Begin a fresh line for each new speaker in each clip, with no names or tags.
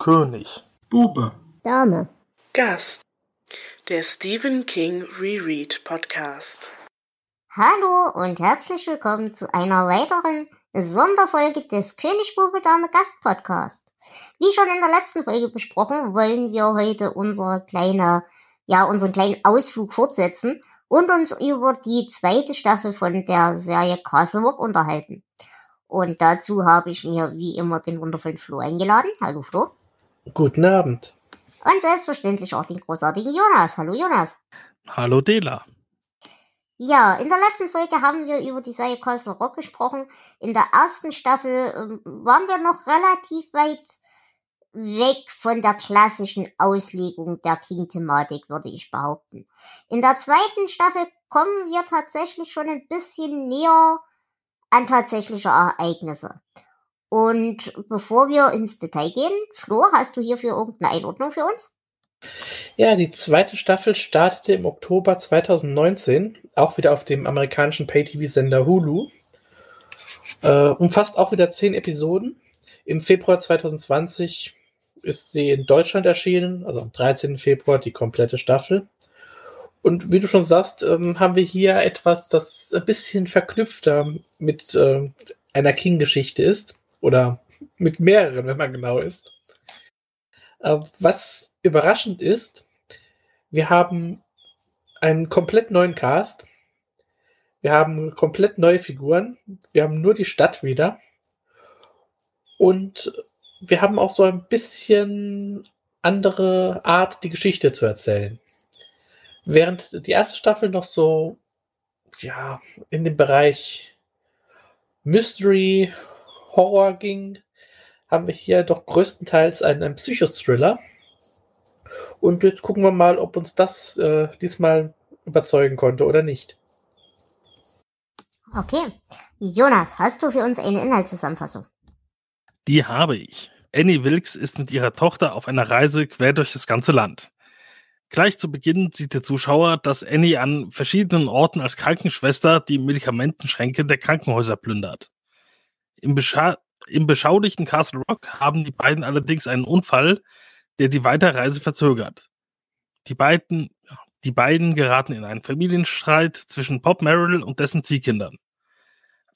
König.
Bube.
Dame.
Gast. Der Stephen King Reread Podcast.
Hallo und herzlich willkommen zu einer weiteren Sonderfolge des König Bube Dame Gast Podcast. Wie schon in der letzten Folge besprochen, wollen wir heute unsere kleine, ja, unseren kleinen Ausflug fortsetzen und uns über die zweite Staffel von der Serie Castle Rock unterhalten. Und dazu habe ich mir wie immer den wundervollen Flo eingeladen. Hallo Flo.
Guten Abend.
Und selbstverständlich auch den großartigen Jonas. Hallo Jonas.
Hallo Dela.
Ja, in der letzten Folge haben wir über die Serie Castle Rock gesprochen. In der ersten Staffel ähm, waren wir noch relativ weit weg von der klassischen Auslegung der King-Thematik, würde ich behaupten. In der zweiten Staffel kommen wir tatsächlich schon ein bisschen näher an tatsächliche Ereignisse. Und bevor wir ins Detail gehen, Flo, hast du hierfür irgendeine Einordnung für uns?
Ja, die zweite Staffel startete im Oktober 2019, auch wieder auf dem amerikanischen Pay-TV-Sender Hulu. Äh, umfasst auch wieder zehn Episoden. Im Februar 2020 ist sie in Deutschland erschienen, also am 13. Februar die komplette Staffel. Und wie du schon sagst, ähm, haben wir hier etwas, das ein bisschen verknüpfter mit äh, einer King-Geschichte ist. Oder mit mehreren, wenn man genau ist. Äh, was überraschend ist, wir haben einen komplett neuen Cast. Wir haben komplett neue Figuren. Wir haben nur die Stadt wieder. Und wir haben auch so ein bisschen andere Art, die Geschichte zu erzählen. Während die erste Staffel noch so, ja, in dem Bereich Mystery, Horror ging, haben wir hier doch größtenteils einen, einen Psychothriller. Und jetzt gucken wir mal, ob uns das äh, diesmal überzeugen konnte oder nicht.
Okay. Jonas, hast du für uns eine Inhaltszusammenfassung?
Die habe ich. Annie Wilkes ist mit ihrer Tochter auf einer Reise quer durch das ganze Land. Gleich zu Beginn sieht der Zuschauer, dass Annie an verschiedenen Orten als Krankenschwester die Medikamentenschränke der Krankenhäuser plündert. Im, Bescha Im beschaulichen Castle Rock haben die beiden allerdings einen Unfall, der die Weiterreise verzögert. Die beiden, die beiden geraten in einen Familienstreit zwischen Pop Merrill und dessen Ziehkindern.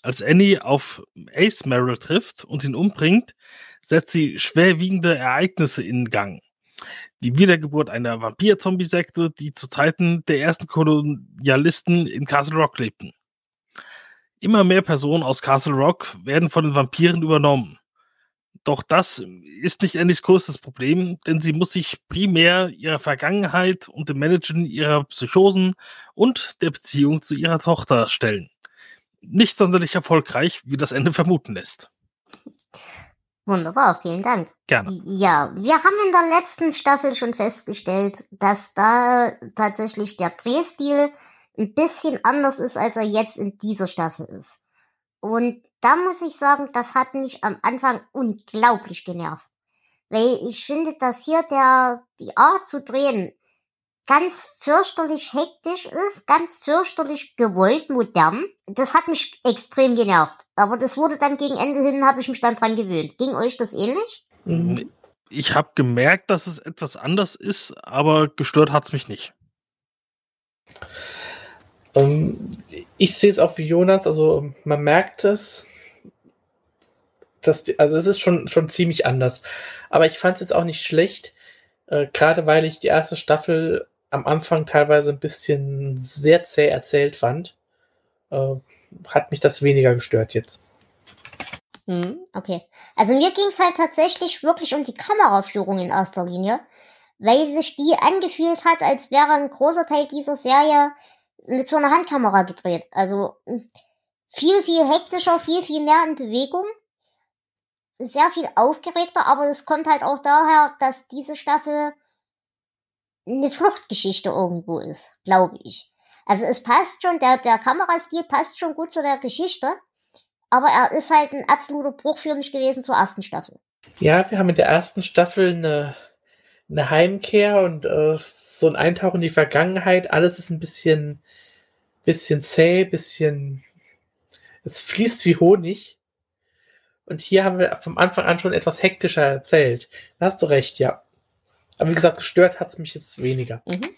Als Annie auf Ace Merrill trifft und ihn umbringt, setzt sie schwerwiegende Ereignisse in Gang. Die Wiedergeburt einer Vampir-Zombie-Sekte, die zu Zeiten der ersten Kolonialisten in Castle Rock lebten. Immer mehr Personen aus Castle Rock werden von den Vampiren übernommen. Doch das ist nicht Annies größtes Problem, denn sie muss sich primär ihrer Vergangenheit und dem Managen ihrer Psychosen und der Beziehung zu ihrer Tochter stellen nicht sonderlich erfolgreich, wie das Ende vermuten lässt.
Wunderbar, vielen Dank.
Gerne.
Ja, wir haben in der letzten Staffel schon festgestellt, dass da tatsächlich der Drehstil ein bisschen anders ist, als er jetzt in dieser Staffel ist. Und da muss ich sagen, das hat mich am Anfang unglaublich genervt. Weil ich finde, dass hier der, die Art zu drehen ganz fürchterlich hektisch ist, ganz fürchterlich gewollt, modern. Das hat mich extrem genervt. Aber das wurde dann gegen Ende hin, habe ich mich dann dran gewöhnt. Ging euch das ähnlich?
Ich habe gemerkt, dass es etwas anders ist, aber gestört hat es mich nicht.
Ähm, ich sehe es auch wie Jonas, also man merkt es. Dass die, also es ist schon, schon ziemlich anders. Aber ich fand es jetzt auch nicht schlecht, äh, gerade weil ich die erste Staffel am Anfang teilweise ein bisschen sehr zäh erzählt fand, äh, hat mich das weniger gestört jetzt.
Hm, okay. Also mir ging es halt tatsächlich wirklich um die Kameraführung in erster Linie, weil sich die angefühlt hat, als wäre ein großer Teil dieser Serie mit so einer Handkamera gedreht. Also hm, viel, viel hektischer, viel, viel mehr in Bewegung. Sehr viel aufgeregter, aber es kommt halt auch daher, dass diese Staffel eine Fluchtgeschichte irgendwo ist, glaube ich. Also es passt schon, der, der Kamerastil passt schon gut zu der Geschichte, aber er ist halt ein absoluter Bruch für mich gewesen zur ersten Staffel.
Ja, wir haben in der ersten Staffel eine, eine Heimkehr und äh, so ein Eintauchen in die Vergangenheit. Alles ist ein bisschen, bisschen zäh, bisschen, es fließt wie Honig. Und hier haben wir vom Anfang an schon etwas hektischer erzählt. Da hast du recht, ja. Aber wie gesagt, gestört hat's mich jetzt weniger.
Mhm.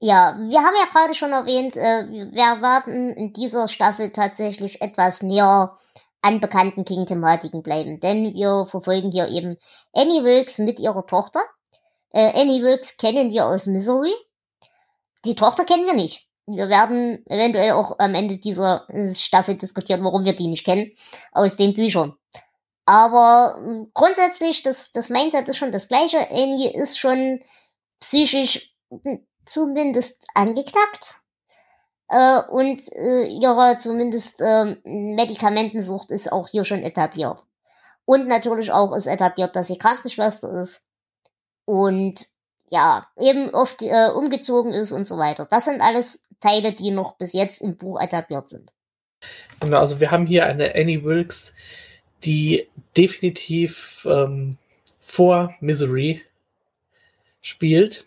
Ja, wir haben ja gerade schon erwähnt, äh, wir erwarten in dieser Staffel tatsächlich etwas näher an bekannten King-Thematiken bleiben. Denn wir verfolgen hier eben Annie Wilkes mit ihrer Tochter. Äh, Annie Wilkes kennen wir aus Misery. Die Tochter kennen wir nicht. Wir werden eventuell auch am Ende dieser Staffel diskutieren, warum wir die nicht kennen, aus den Büchern. Aber äh, grundsätzlich, das, das Mindset ist schon das gleiche. Annie ist schon psychisch hm, zumindest angeknackt. Äh, und äh, ihre zumindest äh, Medikamentensucht ist auch hier schon etabliert. Und natürlich auch ist etabliert, dass sie Krankenschwester ist. Und ja, eben oft äh, umgezogen ist und so weiter. Das sind alles Teile, die noch bis jetzt im Buch etabliert sind.
Genau, also wir haben hier eine Annie Wilkes, die definitiv ähm, vor Misery spielt.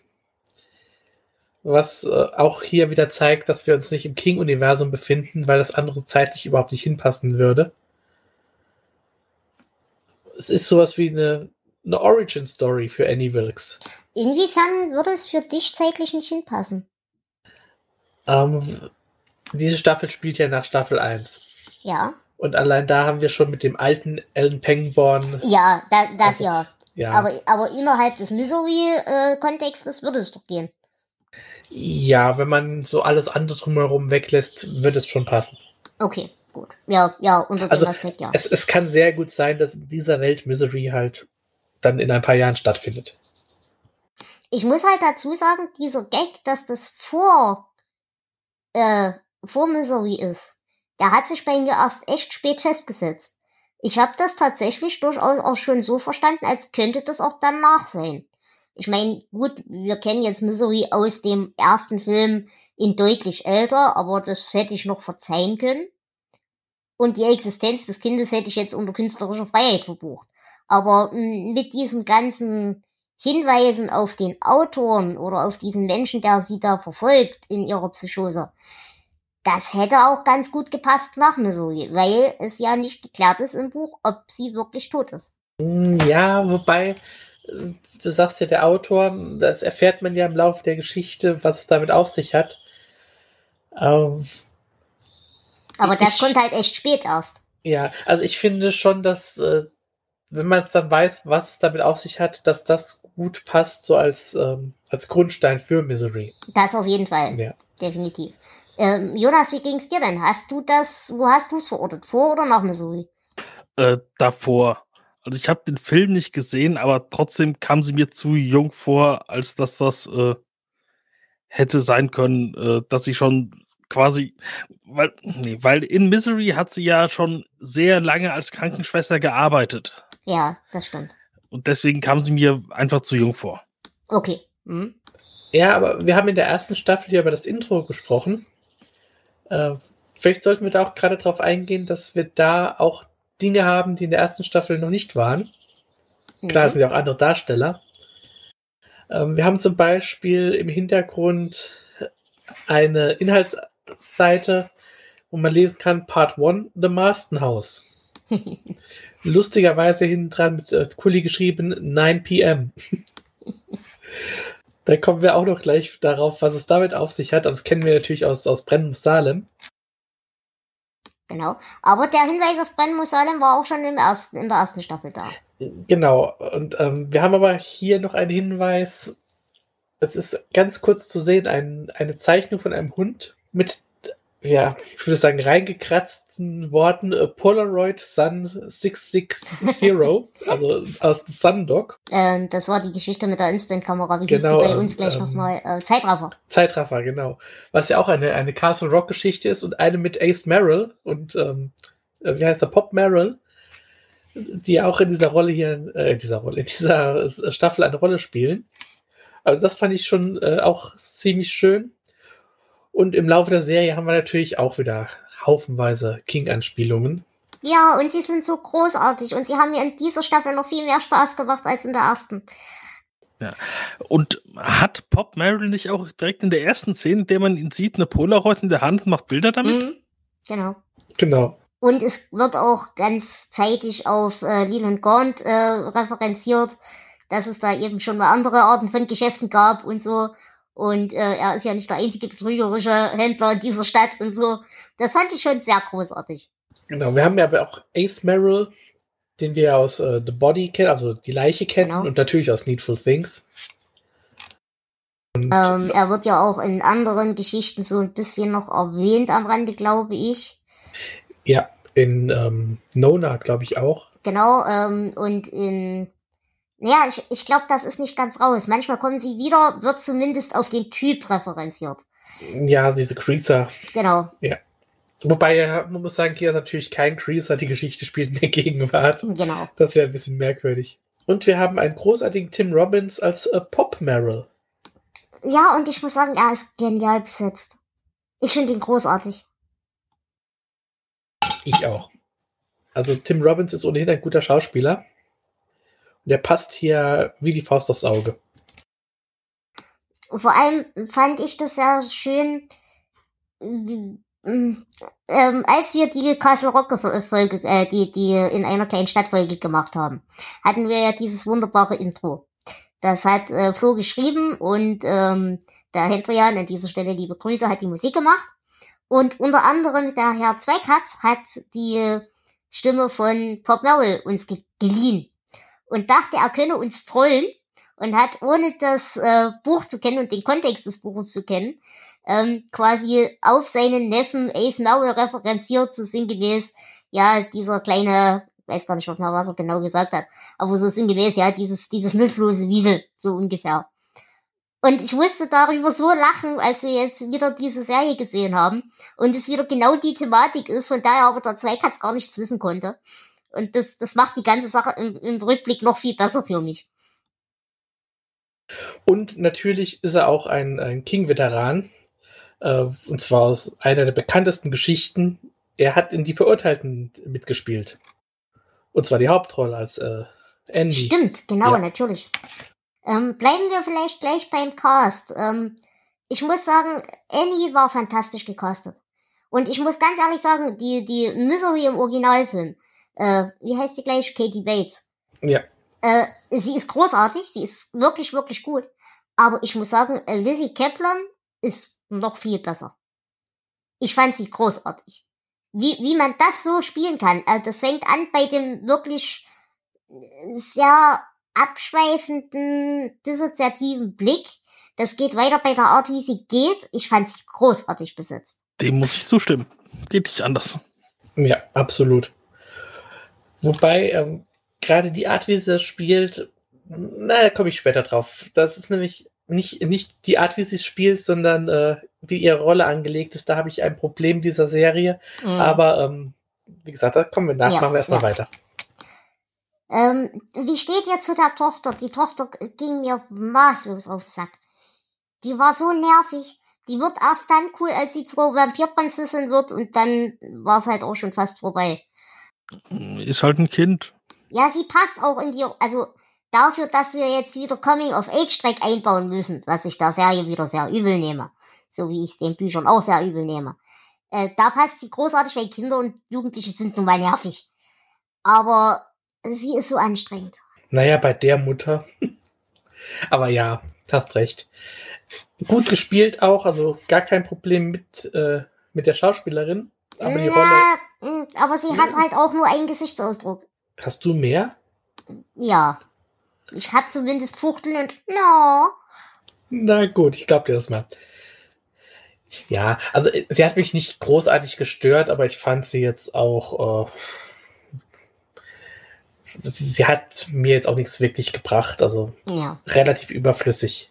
Was äh, auch hier wieder zeigt, dass wir uns nicht im King-Universum befinden, weil das andere zeitlich überhaupt nicht hinpassen würde. Es ist sowas wie eine, eine Origin-Story für Annie Wilkes.
Inwiefern würde es für dich zeitlich nicht hinpassen?
Ähm, diese Staffel spielt ja nach Staffel 1.
Ja.
Und allein da haben wir schon mit dem alten Ellen Pangborn.
Ja, da, das
Also,
ja.
Ja,
Aber, aber innerhalb des Misery-Kontextes würde es doch gehen.
ja, wenn man so alles andere drumherum weglässt, wird es schon passen.
Okay, gut. Ja, ja, unter
Also,
dem Aspekt, ja.
Es, es kann sehr gut sein, dass in dieser Welt Misery halt dann in ein paar Jahren stattfindet.
Ich muss halt dazu sagen, dieser Gag, dass das vor, äh, vor Misery ist, der hat sich bei mir erst echt spät festgesetzt. Ich habe das tatsächlich durchaus auch schon so verstanden, als könnte das auch danach sein. Ich meine, gut, wir kennen jetzt Misery aus dem ersten Film in deutlich älter, aber das hätte ich noch verzeihen können. Und die Existenz des Kindes hätte ich jetzt unter künstlerischer Freiheit verbucht. Aber mh, mit diesen ganzen Hinweisen auf den Autoren oder auf diesen Menschen, der sie da verfolgt in ihrer Psychose, das hätte auch ganz gut gepasst nach Missouri, weil es ja nicht geklärt ist im Buch, ob sie wirklich tot ist.
Hm, Ja, wobei, äh, du sagst ja, der Autor, das erfährt man ja im Laufe der Geschichte, was es damit auf sich hat. Ähm,
Aber das
Ich-
kommt halt echt spät erst.
ja, also ich finde schon, dass, äh, wenn man es dann weiß, was es damit auf sich hat, dass das gut passt, so als, ähm, als Grundstein für Misery.
Das auf jeden Fall,
Ja.
definitiv. Ähm, Jonas, wie ging's dir denn? Hast du das, wo hast du es verortet? Vor oder nach Missouri?
Äh, davor. Also ich habe den Film nicht gesehen, aber trotzdem kam sie mir zu jung vor, als dass das äh, hätte sein können, äh, dass sie schon quasi, weil, nee, weil in Misery hat sie ja schon sehr lange als Krankenschwester gearbeitet.
Ja, das stimmt.
Und deswegen kam sie mir einfach zu jung vor.
Okay. Hm.
Ja, aber wir haben in der ersten Staffel ja über das Intro gesprochen. Äh, vielleicht sollten wir da auch gerade drauf eingehen, dass wir da auch Dinge haben, die in der ersten Staffel noch nicht waren. Klar, es sind ja auch andere Darsteller. Ähm, wir haben zum Beispiel im Hintergrund eine Inhaltsseite, wo man lesen kann, Part 1, The Marston House. Lustigerweise hinten dran mit äh, Kuli geschrieben 9 p.m. da kommen wir auch noch gleich darauf, was es damit auf sich hat. Aber das kennen wir natürlich aus, aus Brennen Salem.
Genau. Aber der Hinweis auf Brennen Salem war auch schon im ersten, in der ersten Staffel da.
Genau. Und ähm, wir haben aber hier noch einen Hinweis. Es ist ganz kurz zu sehen, ein, eine Zeichnung von einem Hund mit, ja, ich würde sagen, reingekratzten Worten äh, Polaroid Sun 660, also aus The Sun Dog.
Ähm, das war die Geschichte mit der Instant-Kamera. Wie
Genau,
hieß die bei
ähm,
uns gleich
ähm,
nochmal? Äh, Zeitraffer.
Zeitraffer, genau. Was ja auch eine, eine Castle Rock Geschichte ist und eine mit Ace Merrill und, ähm, äh, wie heißt er, Pop Merrill, die auch in dieser Rolle hier, äh, in dieser Rolle, in dieser Staffel eine Rolle spielen. Also das fand ich schon äh, auch ziemlich schön. Und im Laufe der Serie haben wir natürlich auch wieder haufenweise King-Anspielungen.
Ja, und sie sind so großartig und sie haben mir in dieser Staffel noch viel mehr Spaß gemacht als in der ersten.
Und hat Pop Merrill nicht auch direkt in der ersten Szene, in der man ihn sieht, eine Polaroid in der Hand und macht Bilder damit?
Mhm. Genau.
Genau.
Und es wird auch ganz zeitig auf äh, Leland Gaunt äh, referenziert, dass es da eben schon mal andere Arten von Geschäften gab und so. Und äh, er ist ja nicht der einzige betrügerische Händler in dieser Stadt und so. Das fand ich schon sehr großartig.
Genau, wir haben ja aber auch Ace Merrill, den wir aus äh, The Body kennen, also die Leiche kennen
Genau.
und natürlich aus Needful Things. Und
Ähm, er wird ja auch in anderen Geschichten so ein bisschen noch erwähnt am Rande, glaube ich.
ja, in ähm, Nona, glaube ich auch.
Genau, ähm, und in. Ja, ich, ich glaube, das ist nicht ganz raus. Manchmal kommen sie wieder, wird zumindest auf den Typ referenziert.
Ja, diese Creaser.
Genau,
Wobei, ja, man muss sagen, hier ist natürlich kein Creaser, die Geschichte spielt in der Gegenwart.
genau.
Das wäre ein bisschen merkwürdig. Und wir haben einen großartigen Tim Robbins als äh, Pop Merrill.
Ja, und ich muss sagen, er ist genial besetzt. Ich finde ihn großartig.
Ich auch. Also Tim Robbins ist ohnehin ein guter Schauspieler. Und er passt hier wie die Faust aufs Auge.
Vor allem fand ich das sehr schön, ähm, ähm, als wir die Castle Rock Folge, äh, die, die in einer kleinen Stadtfolge gemacht haben, hatten wir ja dieses wunderbare Intro. Das hat äh, Flo geschrieben und ähm, der Hendrian an dieser Stelle liebe Grüße hat die Musik gemacht. Und unter anderem der Herr Zweikatz hat die Stimme von Pop Merrill uns ge geliehen und dachte, er könne uns trollen und hat, ohne das äh, Buch zu kennen und den Kontext des Buches zu kennen, ähm, quasi auf seinen Neffen Ace Merrill referenziert, so sinngemäß, ja, dieser kleine, weiß gar nicht mehr, was er genau gesagt hat, aber so sinngemäß, ja, dieses, dieses nutzlose Wiesel, so ungefähr. Und ich musste darüber so lachen, als wir jetzt wieder diese Serie gesehen haben und es wieder genau die Thematik ist, von daher aber der Zweikatz gar nichts wissen konnte. Und das, das macht die ganze Sache im, im Rückblick noch viel besser für mich.
Und natürlich ist er auch ein, ein King-Veteran. Äh, und zwar aus einer der bekanntesten Geschichten. Er hat in Die Verurteilten mitgespielt. Und zwar die Hauptrolle als äh, Andy.
Stimmt, genau,
Ja.
natürlich. Ähm, bleiben wir vielleicht gleich beim Cast. Ähm, ich muss sagen, Annie war fantastisch gecastet. Und ich muss ganz ehrlich sagen, die, die Misery im Originalfilm, äh, wie heißt sie gleich? Katie Bates.
Ja.
Äh, sie ist großartig, sie ist wirklich, wirklich gut. Aber ich muss sagen, äh, Lizzie Kaplan ist noch viel besser. Ich fand sie großartig. Wie, wie man das so spielen kann, äh, das fängt an bei dem wirklich äh, sehr abschweifenden, dissoziativen Blick. Das geht weiter bei der Art, wie sie geht. Ich fand sie großartig besetzt.
Dem muss ich zustimmen. Geht nicht anders.
Ja, absolut. Wobei, ähm, gerade die Art, wie sie das spielt, na, da komme ich später drauf. Das ist nämlich nicht, nicht die Art, wie sie es spielt, sondern äh, wie ihre Rolle angelegt ist. Da habe ich ein Problem dieser Serie.
Mhm.
Aber ähm, wie gesagt, da kommen wir nach.
Ja,
Machen wir erstmal
ja.
weiter.
Ähm, wie steht ihr zu der Tochter? Die Tochter ging mir maßlos auf den Sack. Die war so nervig. Die wird erst dann cool, als sie zur Vampirprinzessin wird und dann war es halt auch schon fast vorbei.
Ist halt ein Kind.
Ja, sie passt auch in die, also dafür, dass wir jetzt wieder Coming of Age Track einbauen müssen, was ich der Serie wieder sehr übel nehme. So wie ich es den Büchern auch sehr übel nehme. Äh, da passt sie großartig, weil Kinder und Jugendliche sind nun mal nervig. Aber sie ist so anstrengend.
Naja, bei der Mutter. Aber ja, hast recht. Gut gespielt auch, also gar kein Problem mit, äh, mit der Schauspielerin. Aber die Rolle.
Na, mh, aber sie hat halt auch nur einen Gesichtsausdruck.
Hast du mehr?
Ja. Ich hab zumindest Fuchteln und no.
Na gut, ich glaube dir das mal. Ja, also äh, sie hat mich nicht großartig gestört, aber ich fand sie jetzt auch. Äh, sie, sie hat mir jetzt auch nichts wirklich gebracht, also
Ja.
relativ überflüssig.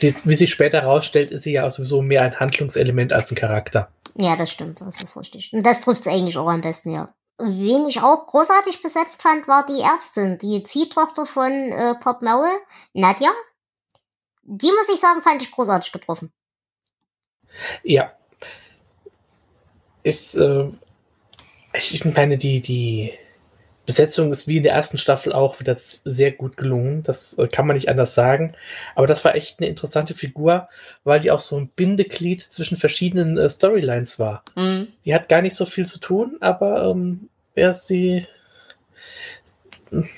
Sie, wie sich später herausstellt, ist sie ja auch sowieso mehr ein Handlungselement als ein Charakter.
Ja, das stimmt, das ist richtig. Und das trifft's eigentlich auch am besten, ja. Wen ich auch großartig besetzt fand, war die Ärztin, die Ziehtochter von äh, Pop Merrill, Nadja. Die muss ich sagen, fand ich großartig getroffen.
Ja. Ist, äh, ich meine, die, die Besetzung ist wie in der ersten Staffel auch wieder sehr gut gelungen. Das äh, kann man nicht anders sagen. Aber das war echt eine interessante Figur, weil die auch so ein Bindeglied zwischen verschiedenen äh, Storylines war. Mhm. Die hat gar nicht so viel zu tun, aber ähm, sie,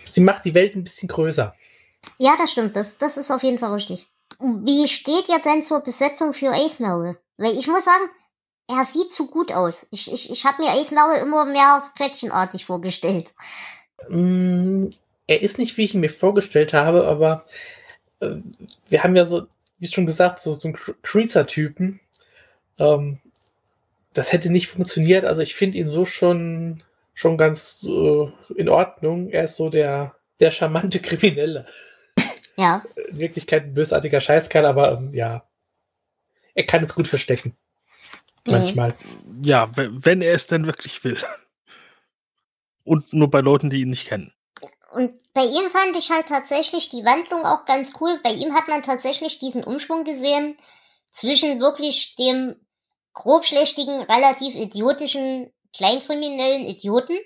sie macht die Welt ein bisschen größer.
Ja, das stimmt. Das, das ist auf jeden Fall richtig. Wie steht ihr denn zur Besetzung für Ace Merrill? Weil ich muss sagen, er sieht zu gut aus. Ich, ich, ich habe mir Merrill immer mehr Plättchenartig vorgestellt.
Mm, er ist nicht, wie ich ihn mir vorgestellt habe, aber äh, wir haben ja so, wie schon gesagt, so, so einen Creaser-Typen. Ähm, das hätte nicht funktioniert. Also ich finde ihn so schon, schon ganz äh, in Ordnung. Er ist so der, der charmante Kriminelle.
Ja.
In Wirklichkeit ein bösartiger Scheißkerl, aber ähm, ja. Er kann es gut verstecken. Mhm. Manchmal.
Ja, wenn er es denn wirklich will. Und nur bei Leuten, die ihn nicht kennen.
Und bei ihm fand ich halt tatsächlich die Wandlung auch ganz cool. Bei ihm hat man tatsächlich diesen Umschwung gesehen zwischen wirklich dem grobschlächtigen, relativ idiotischen, kleinkriminellen Idioten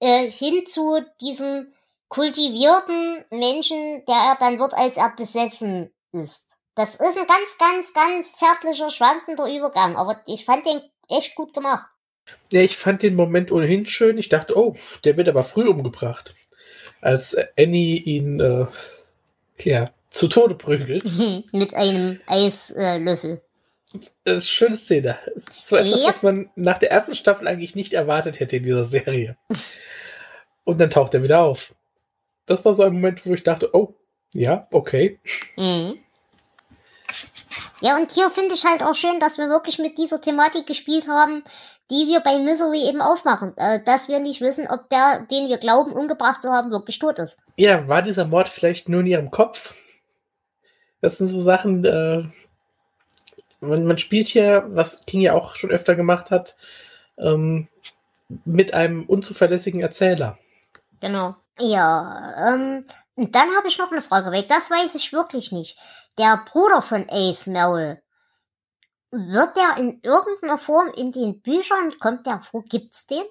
äh, hin zu diesem kultivierten Menschen, der er dann wird, als er besessen ist. Das ist ein ganz, ganz, ganz zärtlicher, schwankender Übergang, aber ich fand den echt gut gemacht.
Ja, ich fand den Moment ohnehin schön. Ich dachte, oh, der wird aber früh umgebracht. Als Annie ihn äh, ja, zu Tode prügelt.
Mit einem Eislöffel.
Äh, schöne Szene. So etwas, yep. was man nach der ersten Staffel eigentlich nicht erwartet hätte in dieser Serie. Und dann taucht er wieder auf. Das war so ein Moment, wo ich dachte, oh, ja, okay. Mhm.
Ja, und hier finde ich halt auch schön, dass wir wirklich mit dieser Thematik gespielt haben, die wir bei Misery eben aufmachen. Äh, dass wir nicht wissen, ob der, den wir glauben, umgebracht zu haben, wirklich tot ist.
Ja, war dieser Mord vielleicht nur in ihrem Kopf? Das sind so Sachen, äh, man, man, spielt hier, was King ja auch schon öfter gemacht hat, ähm, mit einem unzuverlässigen Erzähler.
Genau. Ja, ähm, und dann habe ich noch eine Frage, weil das weiß ich wirklich nicht. Der Bruder von Ace Merrill, wird der in irgendeiner Form in den Büchern, kommt der vor, gibt's den?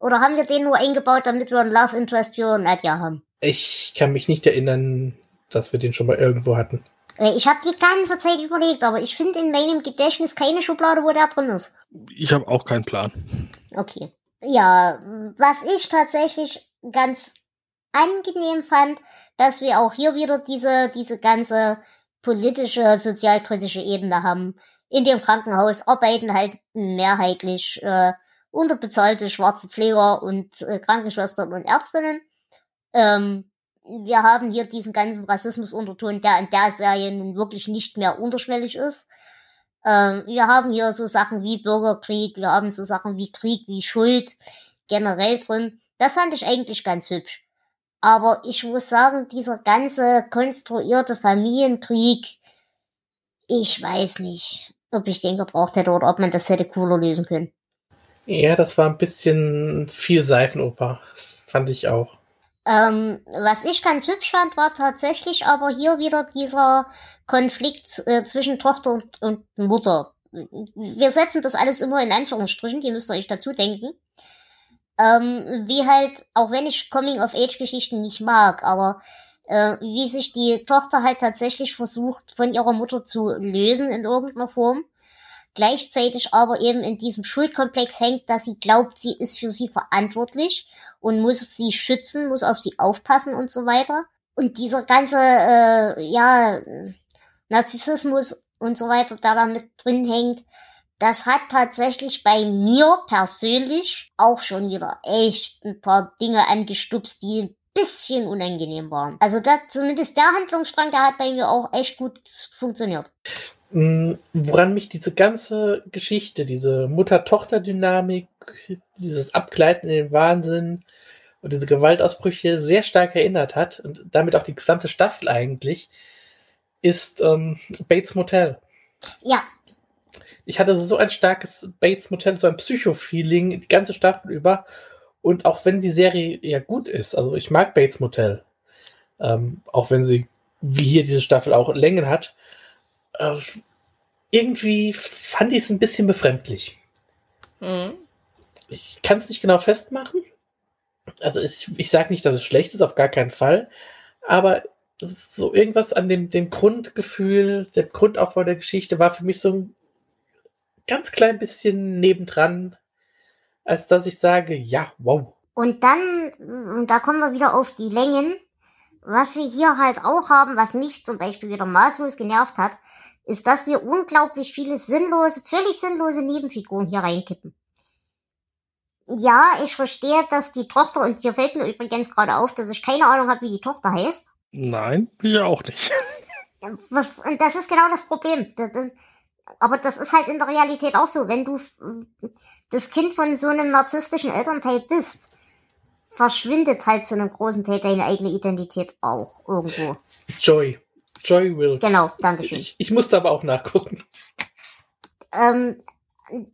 Oder haben wir den nur eingebaut, damit wir ein Love Interest für Nadja haben?
Ich kann mich nicht erinnern, dass wir den schon mal irgendwo hatten.
Äh, ich habe die ganze Zeit überlegt, aber ich finde in meinem Gedächtnis keine Schublade, wo der drin ist.
Ich habe auch keinen Plan.
Okay. Ja, was ich tatsächlich ganz angenehm fand, dass wir auch hier wieder diese, diese ganze politische, sozialkritische Ebene haben. In dem Krankenhaus arbeiten halt mehrheitlich äh, unterbezahlte schwarze Pfleger und äh, Krankenschwestern und Ärztinnen. Ähm, wir haben hier diesen ganzen Rassismusunterton, der in der Serie nun wirklich nicht mehr unterschwellig ist. Ähm, wir haben hier so Sachen wie Bürgerkrieg, wir haben so Sachen wie Krieg, wie Schuld generell drin. Das fand ich eigentlich ganz hübsch. Aber ich muss sagen, dieser ganze konstruierte Familienkrieg, ich weiß nicht, ob ich den gebraucht hätte oder ob man das hätte cooler lösen können.
Ja, das war ein bisschen viel Seifenoper, fand ich auch.
Ähm, was ich ganz hübsch fand, war tatsächlich aber hier wieder dieser Konflikt äh, zwischen Tochter und, und Mutter. Wir setzen das alles immer in Anführungsstrichen, die müsst ihr euch dazu denken. Ähm, wie halt, auch wenn ich Coming-of-Age-Geschichten nicht mag, aber äh, wie sich die Tochter halt tatsächlich versucht, von ihrer Mutter zu lösen in irgendeiner Form. Gleichzeitig aber eben in diesem Schuldkomplex hängt, dass sie glaubt, sie ist für sie verantwortlich und muss sie schützen, muss auf sie aufpassen und so weiter. Und dieser ganze, äh, ja, Narzissmus und so weiter, der da mit drin hängt, das hat tatsächlich bei mir persönlich auch schon wieder echt ein paar Dinge angestupst, die ein bisschen unangenehm waren. Also da, zumindest der Handlungsstrang, der hat bei mir auch echt gut funktioniert.
Mm, woran mich diese ganze Geschichte, diese Mutter-Tochter-Dynamik, dieses Abgleiten in den Wahnsinn und diese Gewaltausbrüche sehr stark erinnert hat und damit auch die gesamte Staffel eigentlich, ist ähm, Bates Motel.
Ja,
ich hatte so ein starkes Bates Motel, so ein Psycho-Feeling die ganze Staffel über. Und auch wenn die Serie ja gut ist, also ich mag Bates Motel, ähm, auch wenn sie wie hier diese Staffel auch Längen hat, äh, irgendwie fand ich es ein bisschen befremdlich. Mhm. Ich kann es nicht genau festmachen, also ich, ich sage nicht, dass es schlecht ist, auf gar keinen Fall, aber so irgendwas an dem, dem Grundgefühl, dem Grundaufbau der Geschichte war für mich so ein ganz klein bisschen nebendran, als dass ich sage, ja, wow.
Und dann, und da kommen wir wieder auf die Längen. Was wir hier halt auch haben, was mich zum Beispiel wieder maßlos genervt hat, ist, dass wir unglaublich viele sinnlose, völlig sinnlose Nebenfiguren hier reinkippen. Ja, ich verstehe, dass die Tochter, und hier fällt mir übrigens gerade auf, dass ich keine Ahnung habe, wie die Tochter heißt.
Nein, ich auch nicht.
Und das ist genau das Problem. Aber das ist halt in der Realität auch so. Wenn du das Kind von so einem narzisstischen Elternteil bist, verschwindet halt zu einem großen Teil deine eigene Identität auch irgendwo.
Joy. Joy Wilkes.
Genau, Dankeschön.
Ich, ich musste aber auch nachgucken.
Ähm,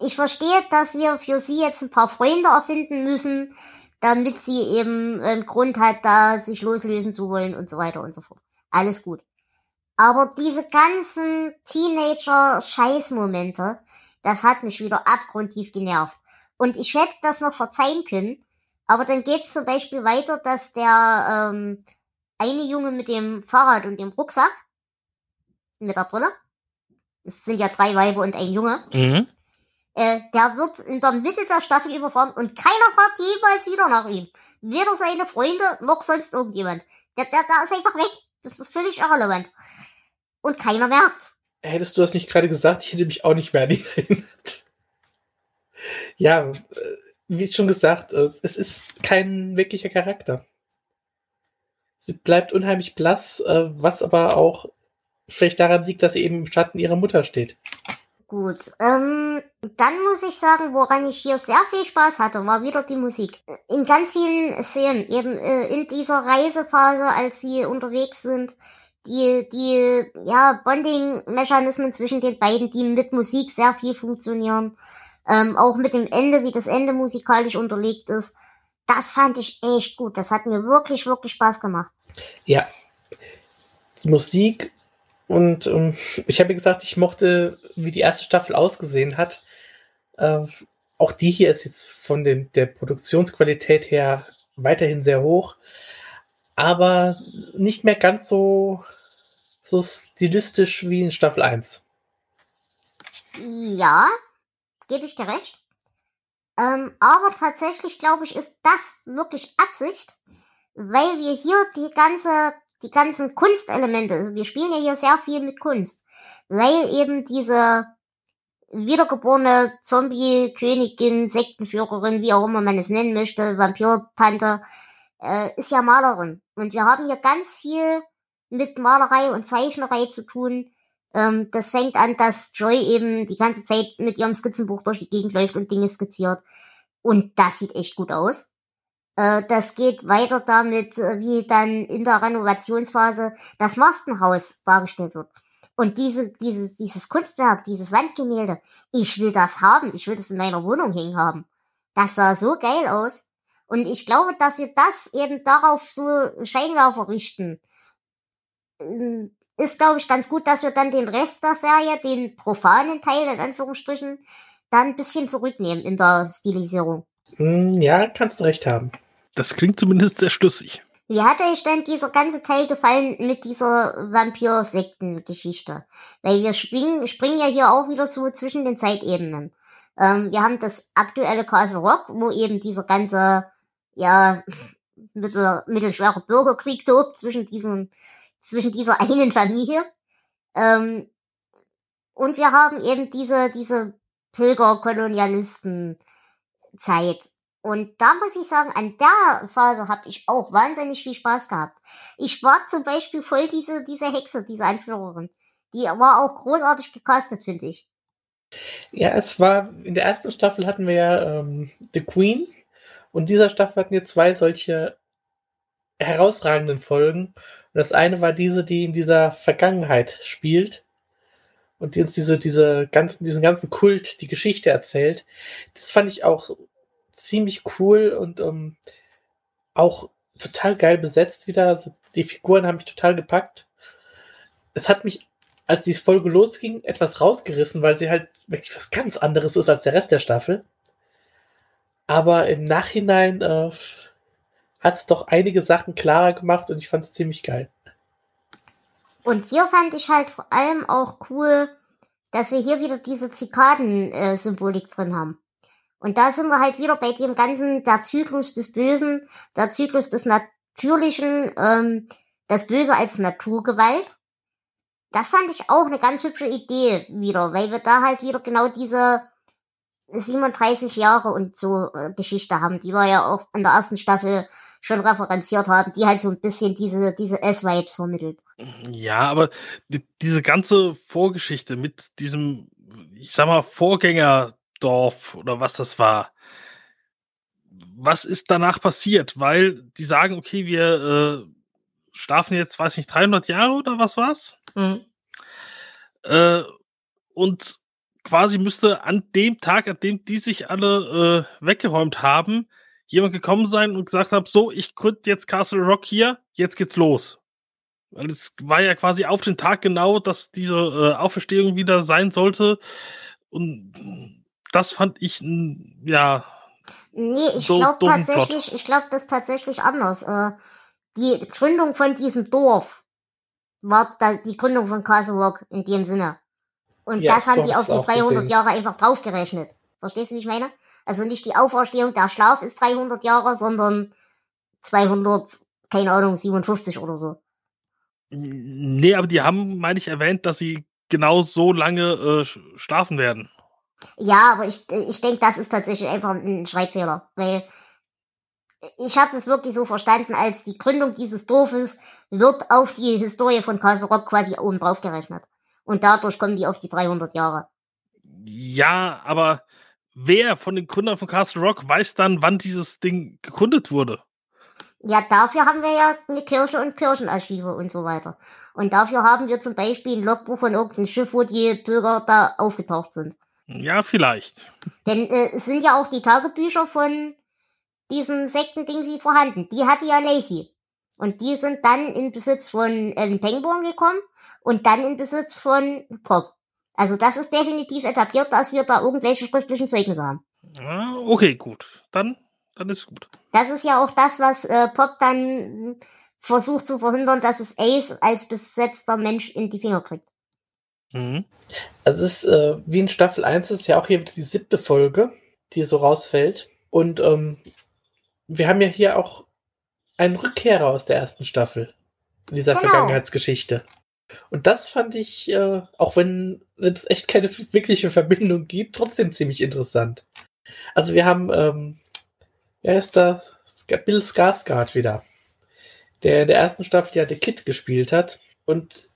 ich verstehe, dass wir für sie jetzt ein paar Freunde erfinden müssen, damit sie eben einen Grund hat, da sich loslösen zu wollen und so weiter und so fort. Alles gut. Aber diese ganzen Teenager-Scheißmomente, das hat mich wieder abgrundtief genervt. Und ich hätte das noch verzeihen können, aber dann geht's zum Beispiel weiter, dass der ähm, eine Junge mit dem Fahrrad und dem Rucksack, mit der Brille, es sind ja drei Weiber und ein Junge, mhm. äh, der wird in der Mitte der Staffel überfahren und keiner fragt jemals wieder nach ihm. Weder seine Freunde noch sonst irgendjemand. Der, der, der ist einfach weg. Das ist völlig irrelevant. Und keiner merkt.
Hättest du das nicht gerade gesagt, ich hätte mich auch nicht mehr an ihn erinnert. ja, äh, wie schon gesagt, es ist kein wirklicher Charakter. Sie bleibt unheimlich blass, äh, was aber auch vielleicht daran liegt, dass sie eben im Schatten ihrer Mutter steht.
Gut, ähm, dann muss ich sagen, woran ich hier sehr viel Spaß hatte, war wieder die Musik. In ganz vielen Szenen, eben äh, in dieser Reisephase, als sie unterwegs sind, die, die, ja, Bonding-Mechanismen zwischen den beiden, die mit Musik sehr viel funktionieren. Ähm, auch mit dem Ende, wie das Ende musikalisch unterlegt ist. Das fand ich echt gut. Das hat mir wirklich, wirklich Spaß gemacht.
Ja. Musik und ähm, ich habe gesagt, ich mochte, wie die erste Staffel ausgesehen hat. Äh, auch die hier ist jetzt von den, der Produktionsqualität her weiterhin sehr hoch, aber nicht mehr ganz so, so stilistisch wie in Staffel 1.
Ja, gebe ich dir recht. Ähm, aber tatsächlich glaube ich, ist das wirklich Absicht, weil wir hier die ganze, die ganzen Kunstelemente, also wir spielen ja hier sehr viel mit Kunst, weil eben diese wiedergeborene Zombie-Königin, Sektenführerin, wie auch immer man es nennen möchte, Vampir-Tante, äh, ist ja Malerin. Und wir haben hier ganz viel mit Malerei und Zeichnerei zu tun. Ähm, das fängt an, dass Joy eben die ganze Zeit mit ihrem Skizzenbuch durch die Gegend läuft und Dinge skizziert. Und das sieht echt gut aus. Äh, das geht weiter damit, äh, wie dann in der Renovationsphase das Mastenhaus dargestellt wird. Und diese, dieses, dieses Kunstwerk, dieses Wandgemälde, ich will das haben. Ich will das in meiner Wohnung hängen haben. Das sah so geil aus. Und ich glaube, dass wir das eben darauf so Scheinwerfer richten. Ähm, ist, glaube ich, ganz gut, dass wir dann den Rest der Serie, den profanen Teil in Anführungsstrichen, dann ein bisschen zurücknehmen in der Stilisierung.
Hm, ja, kannst du recht haben.
Das klingt zumindest sehr schlüssig.
Wie hat euch denn dieser ganze Teil gefallen mit dieser Vampir-Sekten-Geschichte? Weil wir springen, springen ja hier auch wieder zu zwischen den Zeitebenen. Ähm, wir haben das aktuelle Castle Rock, wo eben dieser ganze, ja, mittel, mittelschwere Bürgerkrieg tobt zwischen diesen, zwischen dieser einen Familie. Ähm, und wir haben eben diese, diese Pilgerkolonialisten-Zeit. Und da muss ich sagen, an der Phase habe ich auch wahnsinnig viel Spaß gehabt. Ich mag zum Beispiel voll diese, diese Hexe, diese Anführerin. Die war auch großartig gecastet, finde ich.
Ja, es war, in der ersten Staffel hatten wir ja ähm, The Queen und dieser Staffel hatten wir zwei solche herausragenden Folgen. Und das eine war diese, die in dieser Vergangenheit spielt und die uns diese, diese ganzen, diesen ganzen Kult, die Geschichte erzählt. Das fand ich auch ziemlich cool und ähm, auch total geil besetzt wieder. Also die Figuren haben mich total gepackt. Es hat mich, als die Folge losging, etwas rausgerissen, weil sie halt wirklich was ganz anderes ist als der Rest der Staffel. Aber im Nachhinein äh, hat es doch einige Sachen klarer gemacht und ich fand es ziemlich geil.
Und hier fand ich halt vor allem auch cool, dass wir hier wieder diese Zikaden-Symbolik drin haben. Und da sind wir halt wieder bei dem ganzen, der Zyklus des Bösen, der Zyklus des Natürlichen, ähm, das Böse als Naturgewalt. Das fand ich auch eine ganz hübsche Idee wieder, weil wir da halt wieder genau diese 37 Jahre und so äh, Geschichte haben, die wir ja auch in der ersten Staffel schon referenziert haben, die halt so ein bisschen diese, diese S-Vibes vermittelt.
Ja, aber die, diese ganze Vorgeschichte mit diesem, ich sag mal, Vorgängerdorf oder was das war, was ist danach passiert? Weil die sagen, okay, wir äh, schlafen jetzt, weiß nicht, 300 Jahre oder was war's? Mhm. Äh, und quasi müsste an dem Tag, an dem die sich alle äh, weggeräumt haben, jemand gekommen sein und gesagt haben, so, ich gründe jetzt Castle Rock hier, jetzt geht's los. Weil es war ja quasi auf den Tag genau, dass diese äh, Auferstehung wieder sein sollte. Und das fand ich, ja.
Nee, ich so glaube tatsächlich, ich glaube das tatsächlich anders. Äh, die Gründung von diesem Dorf war da die Gründung von Castle Rock in dem Sinne. Und ja, das haben die auf die 300 gesehen. Jahre einfach draufgerechnet. Verstehst du, wie ich meine? Also nicht die Auferstehung, der Schlaf ist 300 Jahre, sondern 200, keine Ahnung, 57 oder so.
Nee, aber die haben, meine ich, erwähnt, dass sie genau so lange äh, schlafen werden.
Ja, aber ich, ich denke, das ist tatsächlich einfach ein Schreibfehler, weil ich habe es wirklich so verstanden, als die Gründung dieses Dorfes wird auf die Historie von Castle Rock quasi oben drauf gerechnet. Und dadurch kommen die auf die 300 Jahre.
Ja, aber wer von den Gründern von Castle Rock weiß dann, wann dieses Ding gegründet wurde?
Ja, dafür haben wir ja eine Kirche und Kirchenarchive und so weiter. Und dafür haben wir zum Beispiel ein Logbuch von irgendeinem Schiff, wo die Bürger da aufgetaucht sind.
Ja, vielleicht.
Denn äh, es sind ja auch die Tagebücher von diesem Sektending sie vorhanden. Die hatte ja Lacey. Und die sind dann in Besitz von Ellen Pangborn gekommen und dann in Besitz von Pop. Also das ist definitiv etabliert, dass wir da irgendwelche schriftlichen Zeugnisse haben.
Ah, okay, gut. Dann, dann ist gut.
Das ist ja auch das, was äh, Pop dann versucht zu verhindern, dass es Ace als besetzter Mensch in die Finger kriegt.
Mhm. Also es ist äh, wie in Staffel 1 ist ja auch hier wieder die siebte Folge, die so rausfällt. Und ähm, wir haben ja hier auch einen Rückkehrer aus der ersten Staffel in dieser genau. Vergangenheitsgeschichte. Und das fand ich, äh, auch wenn es echt keine wirkliche Verbindung gibt, trotzdem ziemlich interessant. Also wir haben, ähm, wer ist da? Bill Skarsgård wieder, der in der ersten Staffel ja The Kid gespielt hat. Und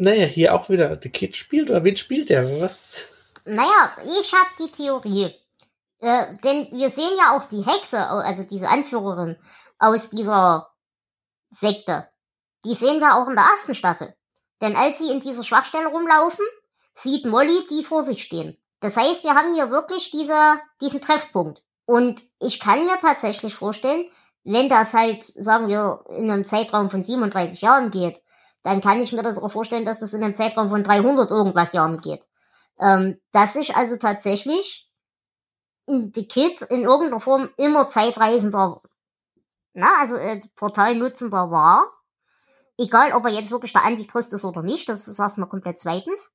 naja, hier auch wieder The Kid spielt, oder wen spielt der? Was?
Naja, ich habe die Theorie. Äh, denn wir sehen ja auch die Hexe, also diese Anführerin aus dieser Sekte. Die sehen wir auch in der ersten Staffel. Denn als sie in dieser Schwachstelle rumlaufen, sieht Molly die vor sich stehen. Das heißt, wir haben hier wirklich diese, diesen Treffpunkt. Und ich kann mir tatsächlich vorstellen, wenn das halt, sagen wir, in einem Zeitraum von 37 Jahren geht, dann kann ich mir das auch vorstellen, dass das in einem Zeitraum von 300 irgendwas Jahren geht. Ähm, dass sich also tatsächlich die Kids in irgendeiner Form immer Zeitreisender, na, also äh, Portalnutzender war Egal, ob er jetzt wirklich der Antichrist ist oder nicht, das ist erstmal komplett zweitens.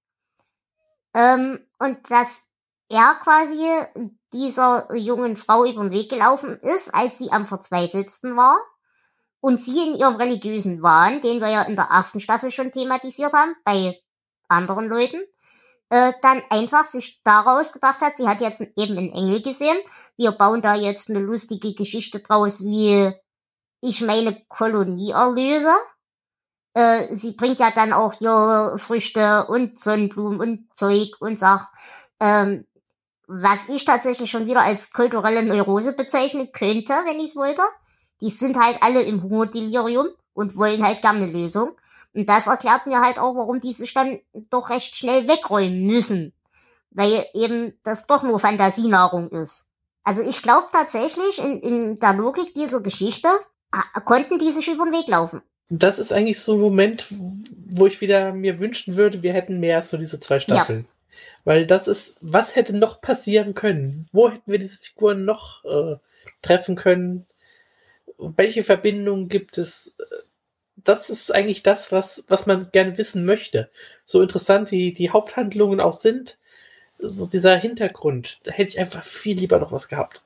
Ähm, und dass er quasi dieser jungen Frau über den Weg gelaufen ist, als sie am verzweifeltsten war. Und sie in ihrem religiösen Wahn, den wir ja in der ersten Staffel schon thematisiert haben, bei anderen Leuten, äh, dann einfach sich daraus gedacht hat, sie hat jetzt eben einen Engel gesehen. Wir bauen da jetzt eine lustige Geschichte draus, wie ich meine Kolonie erlöse. Äh, sie bringt ja dann auch hier Früchte und Sonnenblumen und Zeug und sagt, ähm, was ich tatsächlich schon wieder als kulturelle Neurose bezeichnen könnte, wenn ich es wollte. Die sind halt alle im Hungerdelirium und wollen halt gerne eine Lösung. Und das erklärt mir halt auch, warum die sich dann doch recht schnell wegräumen müssen. Weil eben das doch nur Fantasienahrung ist. Also ich glaube tatsächlich, in, in der Logik dieser Geschichte konnten die sich über den Weg laufen
das ist eigentlich so ein Moment, wo ich wieder mir wünschen würde, wir hätten mehr so diese zwei Staffeln. Ja. Weil das ist, was hätte noch passieren können? Wo hätten wir diese Figuren noch äh, treffen können? Welche Verbindungen gibt es? Das ist eigentlich das, was, was man gerne wissen möchte. So interessant die, die Haupthandlungen auch sind, so dieser Hintergrund, da hätte ich einfach viel lieber noch was gehabt.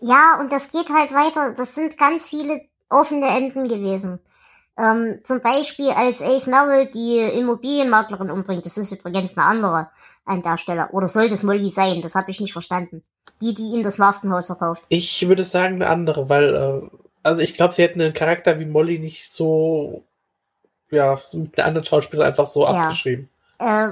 Ja, und das geht halt weiter. Das sind ganz viele offene Enden gewesen. Ähm, zum Beispiel als Ace Merrill die Immobilienmaklerin umbringt. Das ist übrigens eine andere an der Stelle. Oder soll das Molly sein? Das habe ich nicht verstanden. Die, die ihm das Mastenhaus verkauft.
Ich würde sagen eine andere, weil, äh, also ich glaube, sie hätten einen Charakter wie Molly nicht so, ja, mit einer anderen Schauspieler einfach so
Ja.
abgeschrieben.
Äh,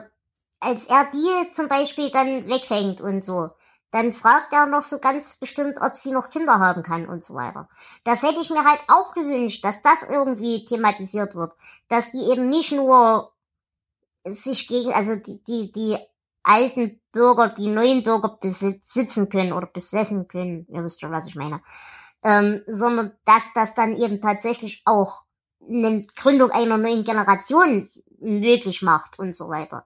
als er die zum Beispiel dann wegfängt und so, dann fragt er noch so ganz bestimmt, ob sie noch Kinder haben kann und so weiter. Das hätte ich mir halt auch gewünscht, dass das irgendwie thematisiert wird. Dass die eben nicht nur sich gegen, also die, die, die alten Bürger, die neuen Bürger besitzen können oder besessen können, ihr wisst schon, was ich meine. Ähm, sondern dass das dann eben tatsächlich auch eine Gründung einer neuen Generation möglich macht und so weiter.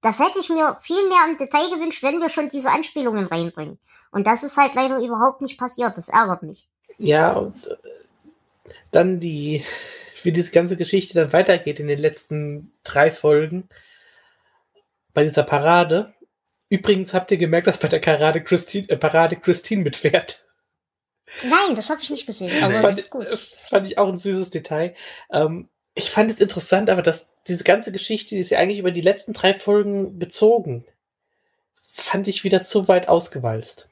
Das hätte ich mir viel mehr im Detail gewünscht, wenn wir schon diese Anspielungen reinbringen. Und das ist halt leider überhaupt nicht passiert. Das ärgert mich.
Ja, und äh, dann die, wie diese ganze Geschichte dann weitergeht in den letzten drei Folgen bei dieser Parade. Übrigens habt ihr gemerkt, dass bei der Parade Christine, äh, Parade Christine mitfährt.
Nein, das habe ich nicht gesehen. Aber das
fand,
ist gut.
äh, fand ich auch ein süßes Detail. Ähm, ich fand es interessant, aber dass diese ganze Geschichte, die ist ja eigentlich über die letzten drei Folgen gezogen, fand ich wieder zu weit ausgewalzt.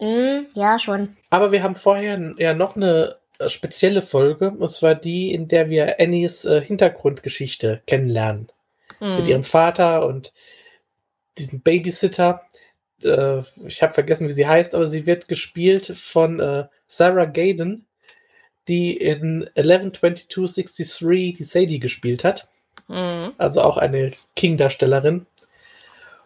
Mm, ja, schon.
Aber wir haben vorher ja noch eine äh, spezielle Folge, und zwar die, in der wir Annies äh, Hintergrundgeschichte kennenlernen. Mit
Mm.
ihrem Vater und diesem Babysitter. Äh, ich habe vergessen, wie sie heißt, aber sie wird gespielt von äh, Sarah Gaden, die in 112263 die Sadie gespielt hat.
Mm.
Also auch eine King-Darstellerin.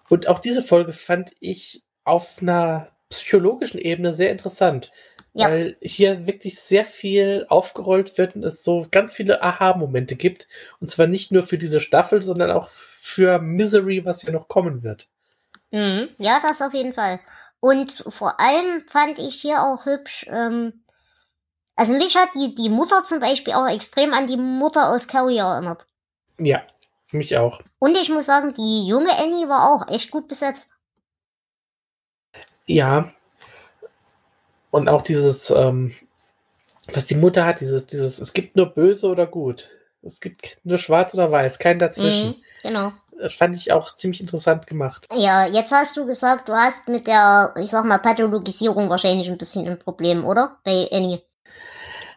Und auch diese Folge fand ich auf einer psychologischen Ebene sehr interessant.
Ja.
Weil hier wirklich sehr viel aufgerollt wird und es so ganz viele Aha-Momente gibt. Und zwar nicht nur für diese Staffel, sondern auch für Misery, was hier noch kommen wird.
Mhm. Ja, das auf jeden Fall. Und vor allem fand ich hier auch hübsch, ähm, also mich hat die, die Mutter zum Beispiel auch extrem an die Mutter aus Carrie erinnert.
Ja, mich auch.
Und ich muss sagen, die junge Annie war auch echt gut besetzt.
Ja. Und auch dieses, ähm, was die Mutter hat, dieses, dieses, es gibt nur böse oder gut. Es gibt nur schwarz oder weiß, kein dazwischen.
Mhm, genau.
Das fand ich auch ziemlich interessant gemacht.
Ja, jetzt hast du gesagt, du hast mit der, ich sag mal, Pathologisierung wahrscheinlich ein bisschen ein Problem, oder? Bei Annie.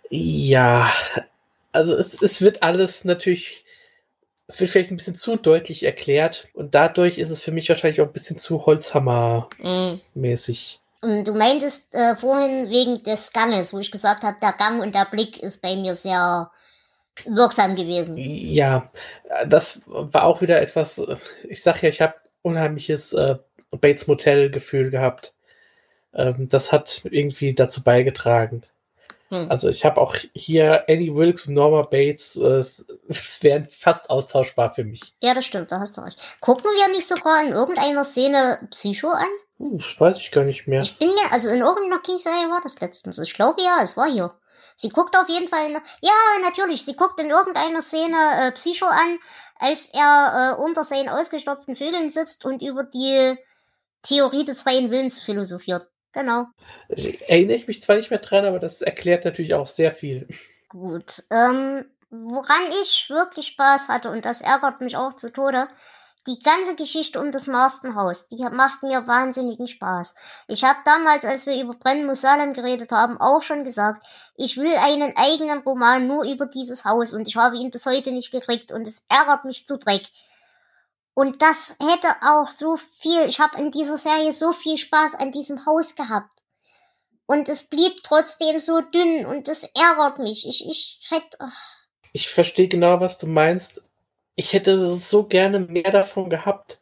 Ja, also es, es wird alles natürlich, es wird vielleicht ein bisschen zu deutlich erklärt und dadurch ist es für mich wahrscheinlich auch ein bisschen zu Holzhammer-mäßig.
Mhm. Und du meintest äh, vorhin wegen des Ganges, wo ich gesagt habe, der Gang und der Blick ist bei mir sehr wirksam gewesen.
Ja, das war auch wieder etwas, äh, ich sag ja, ich habe unheimliches äh, Bates Motel-Gefühl gehabt. Ähm, das hat irgendwie dazu beigetragen.
Hm.
Also ich habe auch hier Annie Wilkes und Norma Bates äh, wären fast austauschbar für mich.
Ja, das stimmt, da hast du recht. Gucken wir nicht sogar in irgendeiner Szene Psycho an?
Hm, das weiß ich gar nicht mehr.
Ich bin mir, also in irgendeiner King-Serie war das letztens. Ich glaube ja, es war hier. Sie guckt auf jeden Fall, in, ja, natürlich, sie guckt in irgendeiner Szene äh, Psycho an, als er äh, unter seinen ausgestopften Vögeln sitzt und über die Theorie des freien Willens philosophiert. Genau.
Ich erinnere ich mich zwar nicht mehr dran, aber das erklärt natürlich auch sehr viel.
Gut. Ähm, woran ich wirklich Spaß hatte, und das ärgert mich auch zu Tode, die ganze Geschichte um das Marstenhaus, die macht mir wahnsinnigen Spaß. Ich habe damals, als wir über Brennen muss Salem geredet haben, auch schon gesagt, ich will einen eigenen Roman nur über dieses Haus und ich habe ihn bis heute nicht gekriegt und es ärgert mich zu Dreck. Und das hätte auch so viel, ich habe in dieser Serie so viel Spaß an diesem Haus gehabt. Und es blieb trotzdem so dünn und das ärgert mich. Ich, ich hätte,
Ich verstehe genau, was du meinst. Ich hätte so gerne mehr davon gehabt.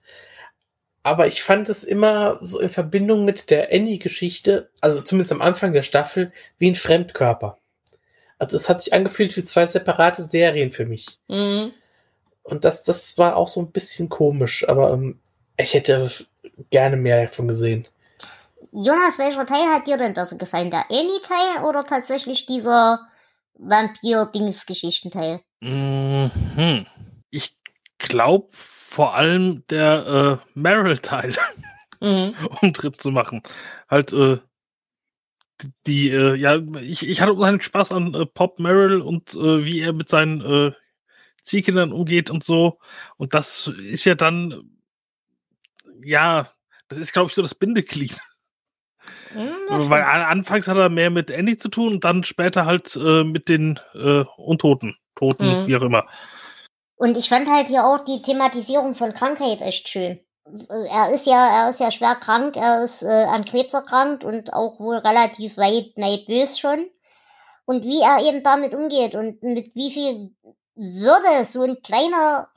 Aber ich fand es immer so in Verbindung mit der Annie-Geschichte, also zumindest am Anfang der Staffel, wie ein Fremdkörper. Also es hat sich angefühlt wie zwei separate Serien für mich.
mhm.
Und das, das war auch so ein bisschen komisch, aber ähm, ich hätte gerne mehr davon gesehen.
Jonas, welcher Teil hat dir denn besser gefallen? Der Annie-Teil oder tatsächlich dieser Vampir-Dings-Geschichten-Teil?
Mhm. Ich glaube vor allem der äh, Meryl-Teil,
Mhm.
um Tritt zu machen. Halt, äh, die, äh, ja, ich, ich hatte unheimlich Spaß an äh, Pop Meryl und äh, wie er mit seinen äh, Ziehkindern umgeht und so. Und das ist ja dann, ja, das ist, glaube ich, so das Bindeglied.
Hm, das
Weil an, anfangs hat er mehr mit Andy zu tun und dann später halt äh, mit den äh, Untoten. Toten,
Mhm.
wie auch immer.
Und ich fand halt hier auch die Thematisierung von Krankheit echt schön. Er ist ja, er ist ja schwer krank, er ist äh, an Krebs erkrankt und auch wohl relativ weit nervös schon. Und wie er eben damit umgeht und mit wie viel Würde so ein kleiner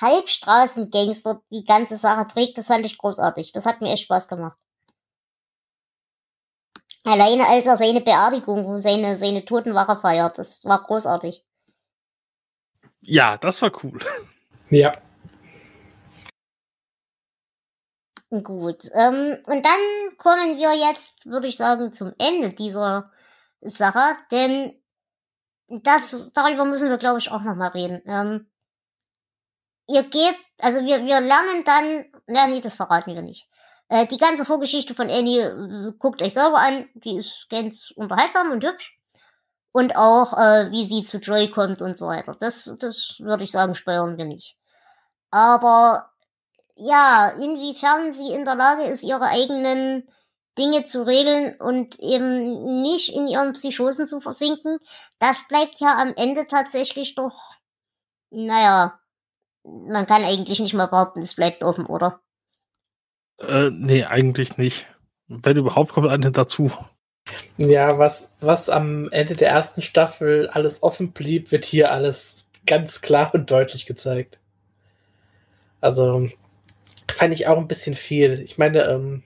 Halbstraßengangster die ganze Sache trägt, das fand ich großartig. Das hat mir echt Spaß gemacht. Alleine als er seine Beerdigung seine, seine Totenwache feiert, das war großartig.
Ja, das war cool.
Ja.
Gut. Ähm, und dann kommen wir jetzt, würde ich sagen, zum Ende dieser Sache, denn das, darüber müssen wir, glaube ich, auch nochmal reden. Ähm, ihr geht, also wir, wir lernen dann, na nee, das verraten wir nicht. Äh, die ganze Vorgeschichte von Annie, äh, guckt euch selber an, die ist ganz unterhaltsam und hübsch. Und auch, äh, wie sie zu Joy kommt und so weiter. Das, das würde ich sagen, spoilern wir nicht. Aber ja, inwiefern sie in der Lage ist, ihre eigenen Dinge zu regeln und eben nicht in ihren Psychosen zu versinken, das bleibt ja am Ende tatsächlich doch, naja, man kann eigentlich nicht mal behaupten, es bleibt offen, oder?
Äh, nee, eigentlich nicht. Wenn überhaupt, kommt eine dazu.
Ja, was, was am Ende der ersten Staffel alles offen blieb, wird hier alles ganz klar und deutlich gezeigt. Also fand ich auch ein bisschen viel. Ich meine, ähm,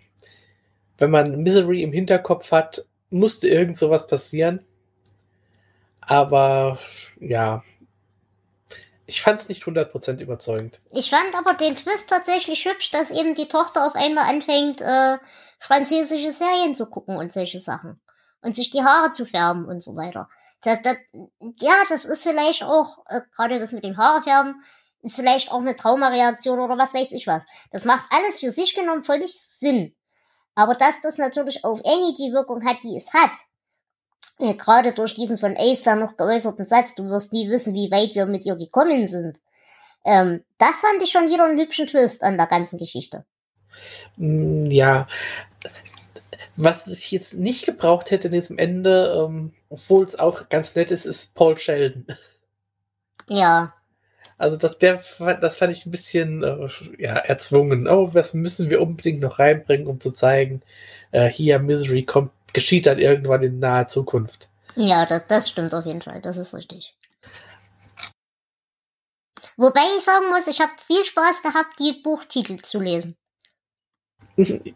wenn man Misery im Hinterkopf hat, musste irgend sowas passieren. Aber ja, ich fand es nicht 100% überzeugend.
Ich fand aber den Twist tatsächlich hübsch, dass eben die Tochter auf einmal anfängt, äh, französische Serien zu gucken und solche Sachen. Und sich die Haare zu färben und so weiter. Das, das, ja, das ist vielleicht auch, äh, gerade das mit dem Haare färben, ist vielleicht auch eine Traumareaktion oder was weiß ich was. Das macht alles für sich genommen völlig Sinn. Aber dass das natürlich auf Annie die Wirkung hat, die es hat, äh, gerade durch diesen von Ace da noch geäußerten Satz, du wirst nie wissen, wie weit wir mit ihr gekommen sind. Ähm, das fand ich schon wieder einen hübschen Twist an der ganzen Geschichte.
Mm, Ja, was ich jetzt nicht gebraucht hätte in diesem Ende, ähm, obwohl es auch ganz nett ist, ist Paul Sheldon.
Ja,
Also das, der, das fand ich ein bisschen äh, ja, erzwungen. Oh, was müssen wir unbedingt noch reinbringen, um zu zeigen, äh, hier Misery kommt, geschieht dann irgendwann in naher Zukunft.
ja, das, das stimmt auf jeden Fall. Das ist richtig. Wobei ich sagen muss, ich habe viel Spaß gehabt, die Buchtitel zu lesen.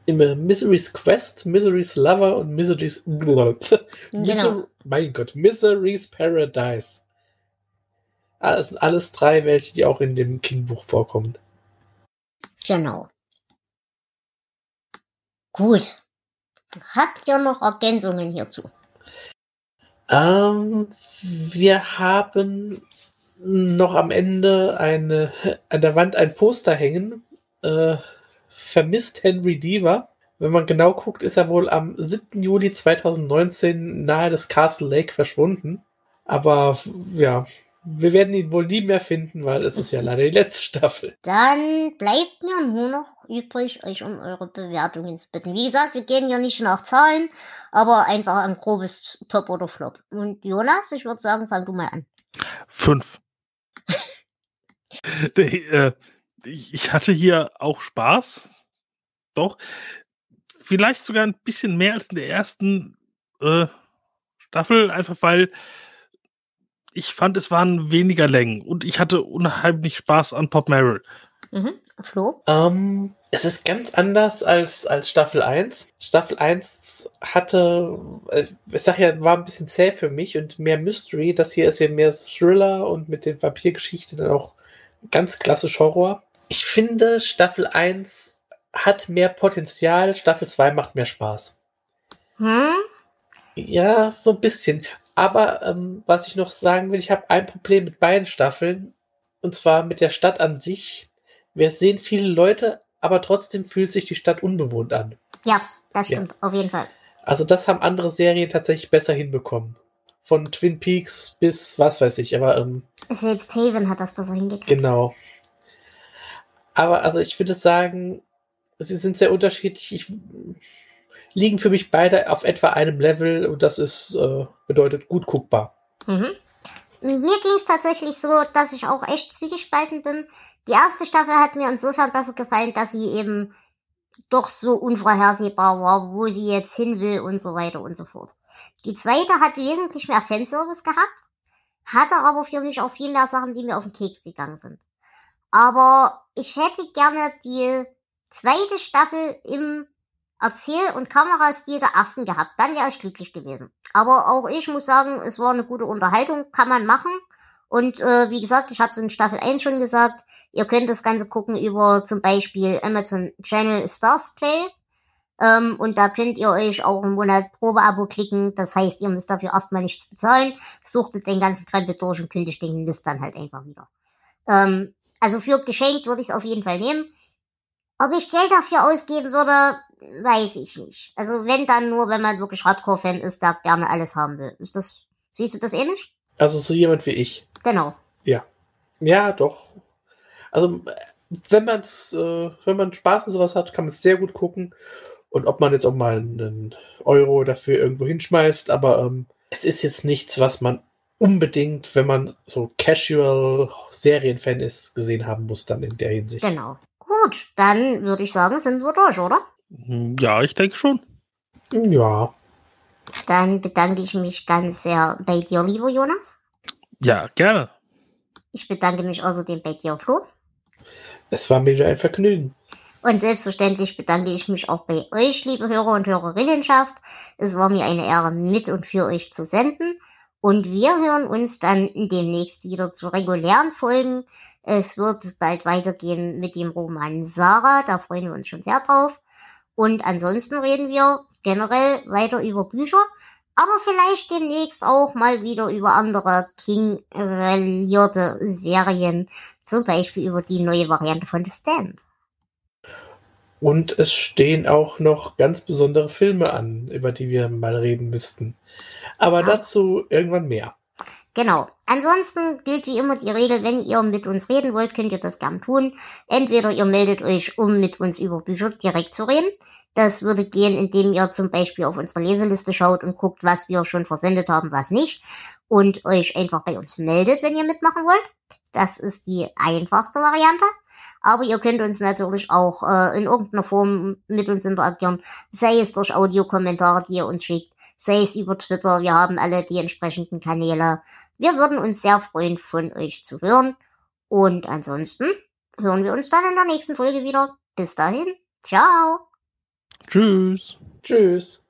Immer Misery's Quest, Misery's Lover und Misery's
Genau.
Miser mein Gott, Misery's Paradise. Das sind alles drei, welche die auch in dem King-Buch vorkommen.
Genau. Gut. Habt ihr noch Ergänzungen hierzu?
Ähm, wir haben noch am Ende eine, an der Wand ein Poster hängen. Äh, vermisst Henry Deaver. Wenn man genau guckt, ist er wohl am 7. Juli 2019 nahe des Castle Lake verschwunden. Aber ja, wir werden ihn wohl nie mehr finden, weil es ist ja leider die letzte Staffel.
Dann bleibt mir nur noch übrig, euch um eure Bewertungen zu bitten. Wie gesagt, wir gehen ja nicht nach Zahlen, aber einfach ein grobes Top oder Flop. Und Jonas, ich würde sagen, fang du mal an.
Fünf. nee, äh, ich ich hatte hier auch Spaß. Doch. Vielleicht sogar ein bisschen mehr als in der ersten äh, Staffel, einfach weil ich fand, es waren weniger Längen und ich hatte unheimlich Spaß an Pop Merrill.
Mhm. Flo?
Ähm, es ist ganz anders als, als Staffel 1. Staffel 1 hatte, äh, ich sag ja, war ein bisschen zäh für mich und mehr Mystery. Das hier ist ja mehr Thriller und mit den Vampirgeschichten dann auch ganz klassisch Horror. Ich finde, Staffel 1 hat mehr Potenzial, Staffel 2 macht mehr Spaß.
Hm?
Ja, so ein bisschen. Aber ähm, was ich noch sagen will, ich habe ein Problem mit beiden Staffeln. Und zwar mit der Stadt an sich. Wir sehen viele Leute, aber trotzdem fühlt sich die Stadt unbewohnt an.
Ja, das stimmt, auf jeden Fall.
Also das haben andere Serien tatsächlich besser hinbekommen. Von Twin Peaks bis was weiß ich, aber ähm,
Selbst Haven hat das besser hingekriegt.
genau. Aber also ich würde sagen, sie sind sehr unterschiedlich. Ich, liegen für mich beide auf etwa einem Level und das ist äh, bedeutet gut guckbar.
Mhm. Mir ging es tatsächlich so, dass ich auch echt zwiegespalten bin. Die erste Staffel hat mir insofern besser gefallen, dass sie eben doch so unvorhersehbar war, wo sie jetzt hin will und so weiter und so fort. Die zweite hat wesentlich mehr Fanservice gehabt, hatte aber für mich auch viel mehr Sachen, die mir auf den Keks gegangen sind. Aber ich hätte gerne die zweite Staffel im Erzähl- und Kamerastil der ersten gehabt. Dann wäre ich glücklich gewesen. Aber auch ich muss sagen, es war eine gute Unterhaltung, kann man machen. Und äh, wie gesagt, ich habe es in Staffel 1 schon gesagt, ihr könnt das Ganze gucken über zum Beispiel Amazon Channel Stars Play. Ähm, und da könnt ihr euch auch im Monat Probeabo klicken. Das heißt, ihr müsst dafür erstmal nichts bezahlen. Suchtet den ganzen Krempel durch und kündigt den List dann halt einfach wieder. Ähm, also für geschenkt würde ich es auf jeden Fall nehmen. Ob ich Geld dafür ausgeben würde, weiß ich nicht. Also wenn dann nur, wenn man wirklich Hardcore-Fan ist, da gerne alles haben will. Ist das, siehst du das ähnlich?
Also so jemand wie ich.
Genau.
Ja. Ja, doch. Also wenn man äh, wenn man Spaß und sowas hat, kann man es sehr gut gucken. Und ob man jetzt auch mal einen Euro dafür irgendwo hinschmeißt, aber ähm, es ist jetzt nichts, was man unbedingt, wenn man so casual Serienfan ist, gesehen haben muss dann in der Hinsicht.
Genau. Gut, dann würde ich sagen, sind wir durch, oder?
Hm, Ja, ich denke schon.
Ja.
Dann bedanke ich mich ganz sehr bei dir, lieber Jonas.
Ja, gerne.
Ich bedanke mich außerdem bei dir, Flo.
Es war mir wieder ein Vergnügen.
Und selbstverständlich bedanke ich mich auch bei euch, liebe Hörer und Hörerinnenschaft. Es war mir eine Ehre, mit und für euch zu senden. Und wir hören uns dann demnächst wieder zu regulären Folgen. Es wird bald weitergehen mit dem Roman Sarah. Da freuen wir uns schon sehr drauf. Und ansonsten reden wir generell weiter über Bücher. Aber vielleicht demnächst auch mal wieder über andere King-relierte Serien. Zum Beispiel über die neue Variante von The Stand.
Und es stehen auch noch ganz besondere Filme an, über die wir mal reden müssten. Aber
Ja.
dazu irgendwann mehr.
Genau. Ansonsten gilt wie immer die Regel, wenn ihr mit uns reden wollt, könnt ihr das gern tun. Entweder ihr meldet euch, um mit uns über Bücher direkt zu reden. Das würde gehen, indem ihr zum Beispiel auf unsere Leseliste schaut und guckt, was wir schon versendet haben, was nicht. Und euch einfach bei uns meldet, wenn ihr mitmachen wollt. Das ist die einfachste Variante. Aber ihr könnt uns natürlich auch äh, in irgendeiner Form mit uns interagieren. Sei es durch Audiokommentare, die ihr uns schickt. Sei es über Twitter. Wir haben alle die entsprechenden Kanäle. Wir würden uns sehr freuen, von euch zu hören. Und ansonsten hören wir uns dann in der nächsten Folge wieder. Bis dahin. Ciao.
Tschüss.
Tschüss.